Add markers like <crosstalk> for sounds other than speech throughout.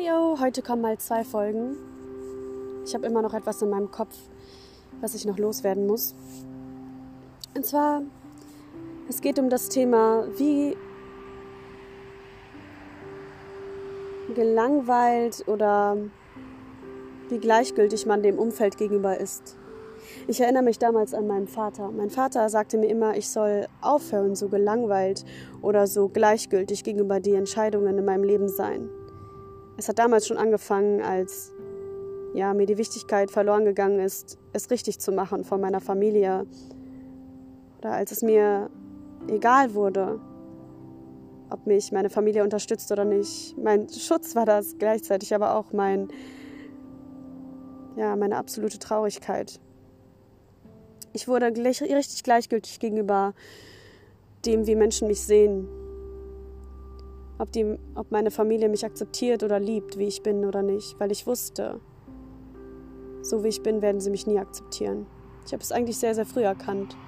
Heyo, heute kommen mal zwei Folgen. Ich habe immer noch etwas in meinem Kopf, was ich noch loswerden muss. Und zwar, es geht um das Thema, wie gelangweilt oder wie gleichgültig man dem Umfeld gegenüber ist. Ich erinnere mich damals an meinen Vater. Mein Vater sagte mir immer, ich soll aufhören, so gelangweilt oder so gleichgültig gegenüber die Entscheidungen in meinem Leben sein. Es hat damals schon angefangen, als ja, mir die Wichtigkeit verloren gegangen ist, es richtig zu machen vor meiner Familie. Oder als es mir egal wurde, ob mich meine Familie unterstützt oder nicht. Mein Schutz war das gleichzeitig aber auch mein, ja, meine absolute Traurigkeit. Ich wurde gleich, richtig gleichgültig gegenüber dem, wie Menschen mich sehen. Ob, die, ob meine Familie mich akzeptiert oder liebt, wie ich bin oder nicht. Weil ich wusste, so wie ich bin, werden sie mich nie akzeptieren. Ich habe es eigentlich sehr, sehr früh erkannt.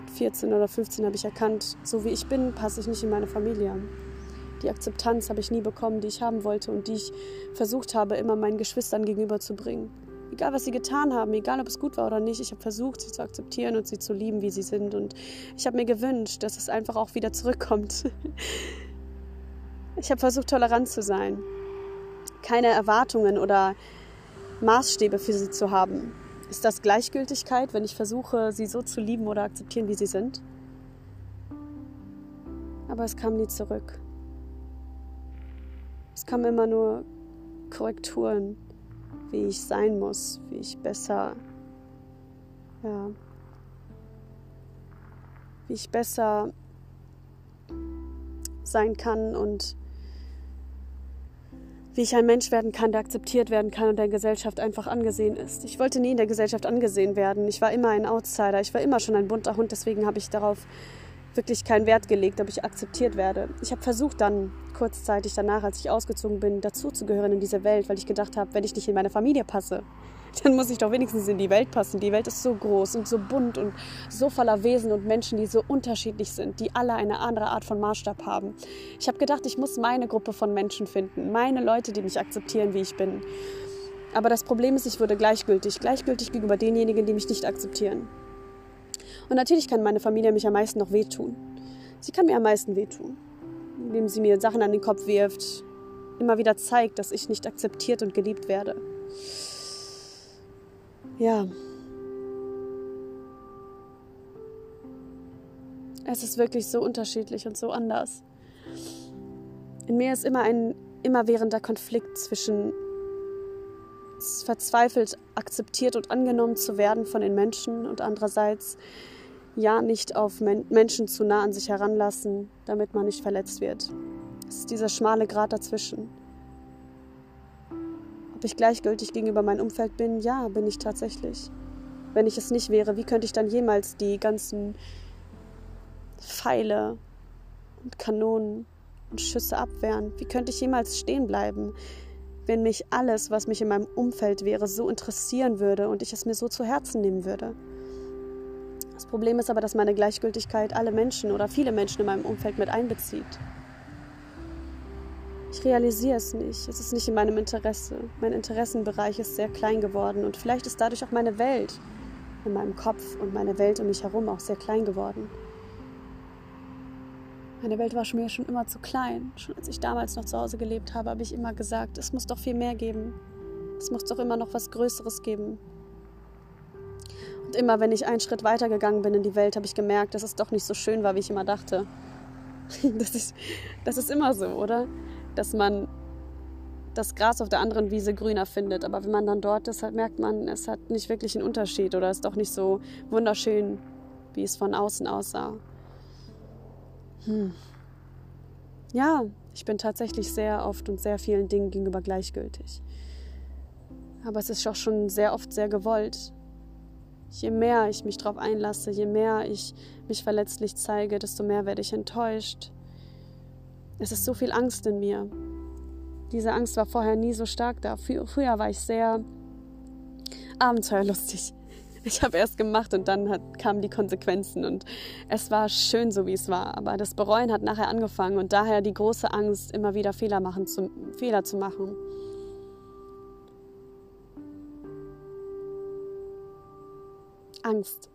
Mit 14 oder 15 habe ich erkannt, so wie ich bin, passe ich nicht in meine Familie. Die Akzeptanz habe ich nie bekommen, die ich haben wollte und die ich versucht habe, immer meinen Geschwistern gegenüberzubringen. Egal, was sie getan haben, egal, ob es gut war oder nicht, ich habe versucht, sie zu akzeptieren und sie zu lieben, wie sie sind. Und ich habe mir gewünscht, dass es einfach auch wieder zurückkommt. <laughs> Ich habe versucht, tolerant zu sein. Keine Erwartungen oder Maßstäbe für sie zu haben. Ist das Gleichgültigkeit, wenn ich versuche, sie so zu lieben oder akzeptieren, wie sie sind? Aber es kam nie zurück. Es kamen immer nur Korrekturen wie ich sein muss, wie ich besser, ja, wie ich besser sein kann und wie ich ein Mensch werden kann, der akzeptiert werden kann und der Gesellschaft einfach angesehen ist. Ich wollte nie in der Gesellschaft angesehen werden. Ich war immer ein Outsider. Ich war immer schon ein bunter Hund. Deswegen habe ich darauf wirklich keinen Wert gelegt, ob ich akzeptiert werde. Ich habe versucht dann kurzzeitig danach, als ich ausgezogen bin, dazuzugehören in diese Welt, weil ich gedacht habe, wenn ich nicht in meine Familie passe, dann muss ich doch wenigstens in die Welt passen. Die Welt ist so groß und so bunt und so voller Wesen und Menschen, die so unterschiedlich sind, die alle eine andere Art von Maßstab haben. Ich habe gedacht, ich muss meine Gruppe von Menschen finden, meine Leute, die mich akzeptieren, wie ich bin. Aber das Problem ist, ich wurde gleichgültig, gleichgültig gegenüber denjenigen, die mich nicht akzeptieren. Und natürlich kann meine Familie mich am meisten noch wehtun. Sie kann mir am meisten wehtun, indem sie mir Sachen an den Kopf wirft, immer wieder zeigt, dass ich nicht akzeptiert und geliebt werde. Ja. Es ist wirklich so unterschiedlich und so anders. In mir ist immer ein immerwährender Konflikt zwischen verzweifelt akzeptiert und angenommen zu werden von den Menschen und andererseits ja nicht auf Men Menschen zu nah an sich heranlassen, damit man nicht verletzt wird. Es ist dieser schmale Grat dazwischen. Ob ich gleichgültig gegenüber meinem Umfeld bin? Ja, bin ich tatsächlich. Wenn ich es nicht wäre, wie könnte ich dann jemals die ganzen Pfeile und Kanonen und Schüsse abwehren? Wie könnte ich jemals stehen bleiben, wenn mich alles, was mich in meinem Umfeld wäre, so interessieren würde und ich es mir so zu Herzen nehmen würde? Das Problem ist aber, dass meine Gleichgültigkeit alle Menschen oder viele Menschen in meinem Umfeld mit einbezieht. Ich realisiere es nicht. Es ist nicht in meinem Interesse. Mein Interessenbereich ist sehr klein geworden und vielleicht ist dadurch auch meine Welt in meinem Kopf und meine Welt um mich herum auch sehr klein geworden. Meine Welt war mir schon immer zu klein. Schon als ich damals noch zu Hause gelebt habe, habe ich immer gesagt, es muss doch viel mehr geben. Es muss doch immer noch was Größeres geben. Und immer wenn ich einen Schritt weitergegangen bin in die Welt, habe ich gemerkt, dass es doch nicht so schön war, wie ich immer dachte. <laughs> Das ist, das ist immer so, oder? Dass man das Gras auf der anderen Wiese grüner findet. Aber wenn man dann dort ist, halt merkt man, es hat nicht wirklich einen Unterschied oder ist doch nicht so wunderschön, wie es von außen aussah. Hm. Ja, ich bin tatsächlich sehr oft und sehr vielen Dingen gegenüber gleichgültig. Aber es ist auch schon sehr oft sehr gewollt. Je mehr ich mich darauf einlasse, je mehr ich mich verletzlich zeige, desto mehr werde ich enttäuscht es ist so viel Angst in mir. Diese Angst war vorher nie so stark da. Früher war ich sehr abenteuerlustig. Ich habe erst gemacht und dann hat, kamen die Konsequenzen und es war schön so, wie es war. Aber das Bereuen hat nachher angefangen und daher die große Angst, immer wieder Fehler, machen zu, Fehler zu machen. Angst.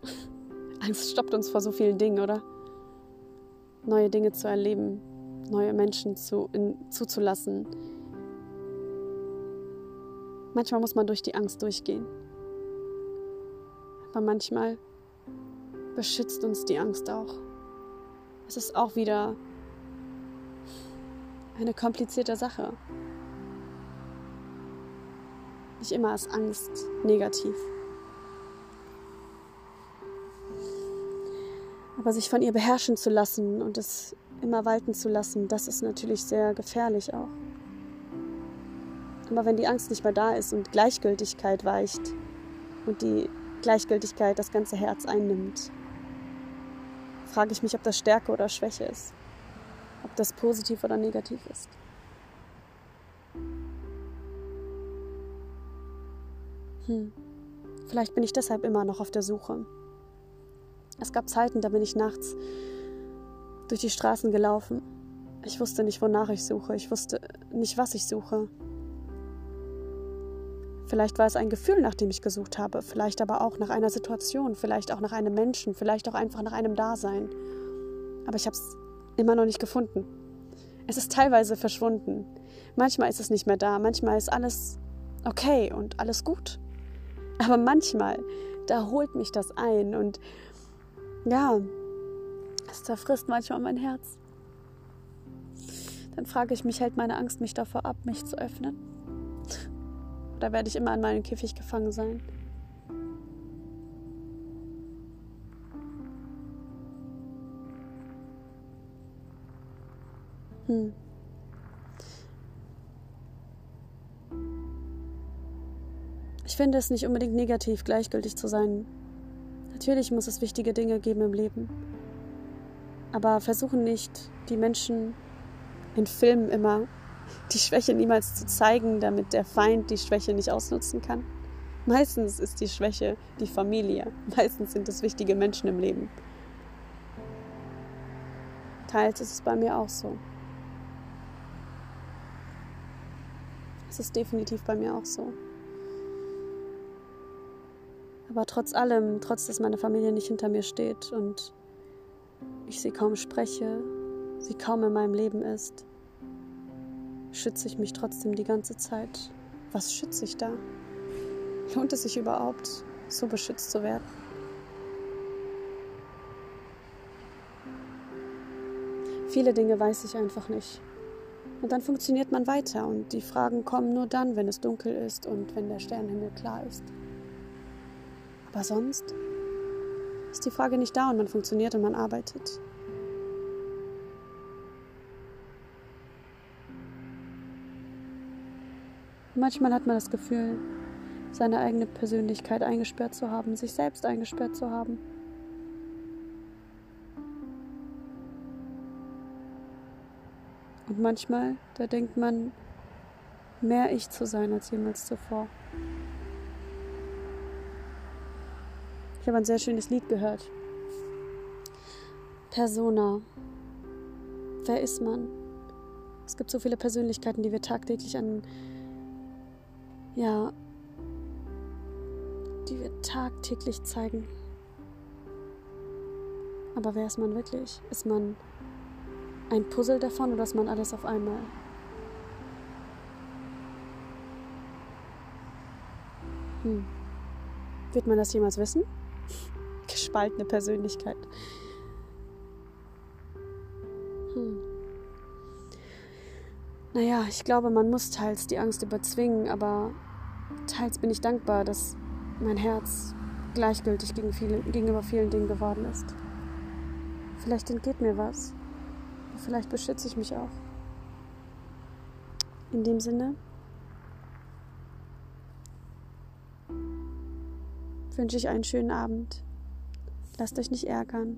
Angst stoppt uns vor so vielen Dingen, oder? Neue Dinge zu erleben, neue Menschen zu, in, zuzulassen. Manchmal muss man durch die Angst durchgehen. Aber manchmal beschützt uns die Angst auch. Es ist auch wieder eine komplizierte Sache. Nicht immer ist Angst negativ. Aber sich von ihr beherrschen zu lassen und es immer walten zu lassen, das ist natürlich sehr gefährlich auch. Aber wenn die Angst nicht mehr da ist und Gleichgültigkeit weicht und die Gleichgültigkeit das ganze Herz einnimmt, frage ich mich, ob das Stärke oder Schwäche ist, ob das positiv oder negativ ist. Hm. Vielleicht bin ich deshalb immer noch auf der Suche. Es gab Zeiten, da bin ich nachts durch die Straßen gelaufen. Ich wusste nicht, wonach ich suche. Ich wusste nicht, was ich suche. Vielleicht war es ein Gefühl, nach dem ich gesucht habe, vielleicht aber auch nach einer Situation, vielleicht auch nach einem Menschen, vielleicht auch einfach nach einem Dasein. Aber ich habe es immer noch nicht gefunden. Es ist teilweise verschwunden. Manchmal ist es nicht mehr da, manchmal ist alles okay und alles gut. Aber manchmal, da holt mich das ein und ja, es zerfrisst manchmal mein Herz. Dann frage ich mich, hält meine Angst mich davor ab, mich zu öffnen? Oder werde ich immer in meinem Käfig gefangen sein? Hm. Ich finde es nicht unbedingt negativ, gleichgültig zu sein. Natürlich muss es wichtige Dinge geben im Leben. Aber versuchen nicht, die Menschen in Filmen immer die Schwäche niemals zu zeigen, damit der Feind die Schwäche nicht ausnutzen kann. Meistens ist die Schwäche die Familie. Meistens sind es wichtige Menschen im Leben. Teils ist es bei mir auch so. Es ist definitiv bei mir auch so. Aber trotz allem, trotz dass meine Familie nicht hinter mir steht und ich sie kaum spreche, sie kaum in meinem Leben ist, schütze ich mich trotzdem die ganze Zeit. Was schütze ich da? Lohnt es sich überhaupt, so beschützt zu werden? Viele Dinge weiß ich einfach nicht. Und dann funktioniert man weiter und die Fragen kommen nur dann, wenn es dunkel ist und wenn der Sternenhimmel klar ist. Aber sonst ist die Frage nicht da und man funktioniert und man arbeitet. Manchmal hat man das Gefühl, seine eigene Persönlichkeit eingesperrt zu haben, sich selbst eingesperrt zu haben. Und manchmal, da denkt man, mehr ich zu sein als jemals zuvor. Ich habe ein sehr schönes Lied gehört. Persona. Wer ist man? Es gibt so viele Persönlichkeiten, die wir tagtäglich an ja, die wir tagtäglich zeigen. Aber wer ist man wirklich? Ist man ein Puzzle davon oder ist man alles auf einmal? Hm. Wird man das jemals wissen? Gespaltene Persönlichkeit. Hm. Naja, ich glaube, man muss teils die Angst überzwingen, aber teils bin ich dankbar, dass mein Herz gleichgültig gegen viele, gegenüber vielen Dingen geworden ist. Vielleicht entgeht mir was. Vielleicht beschütze ich mich auch. In dem Sinne wünsche ich einen schönen Abend. Lasst euch nicht ärgern.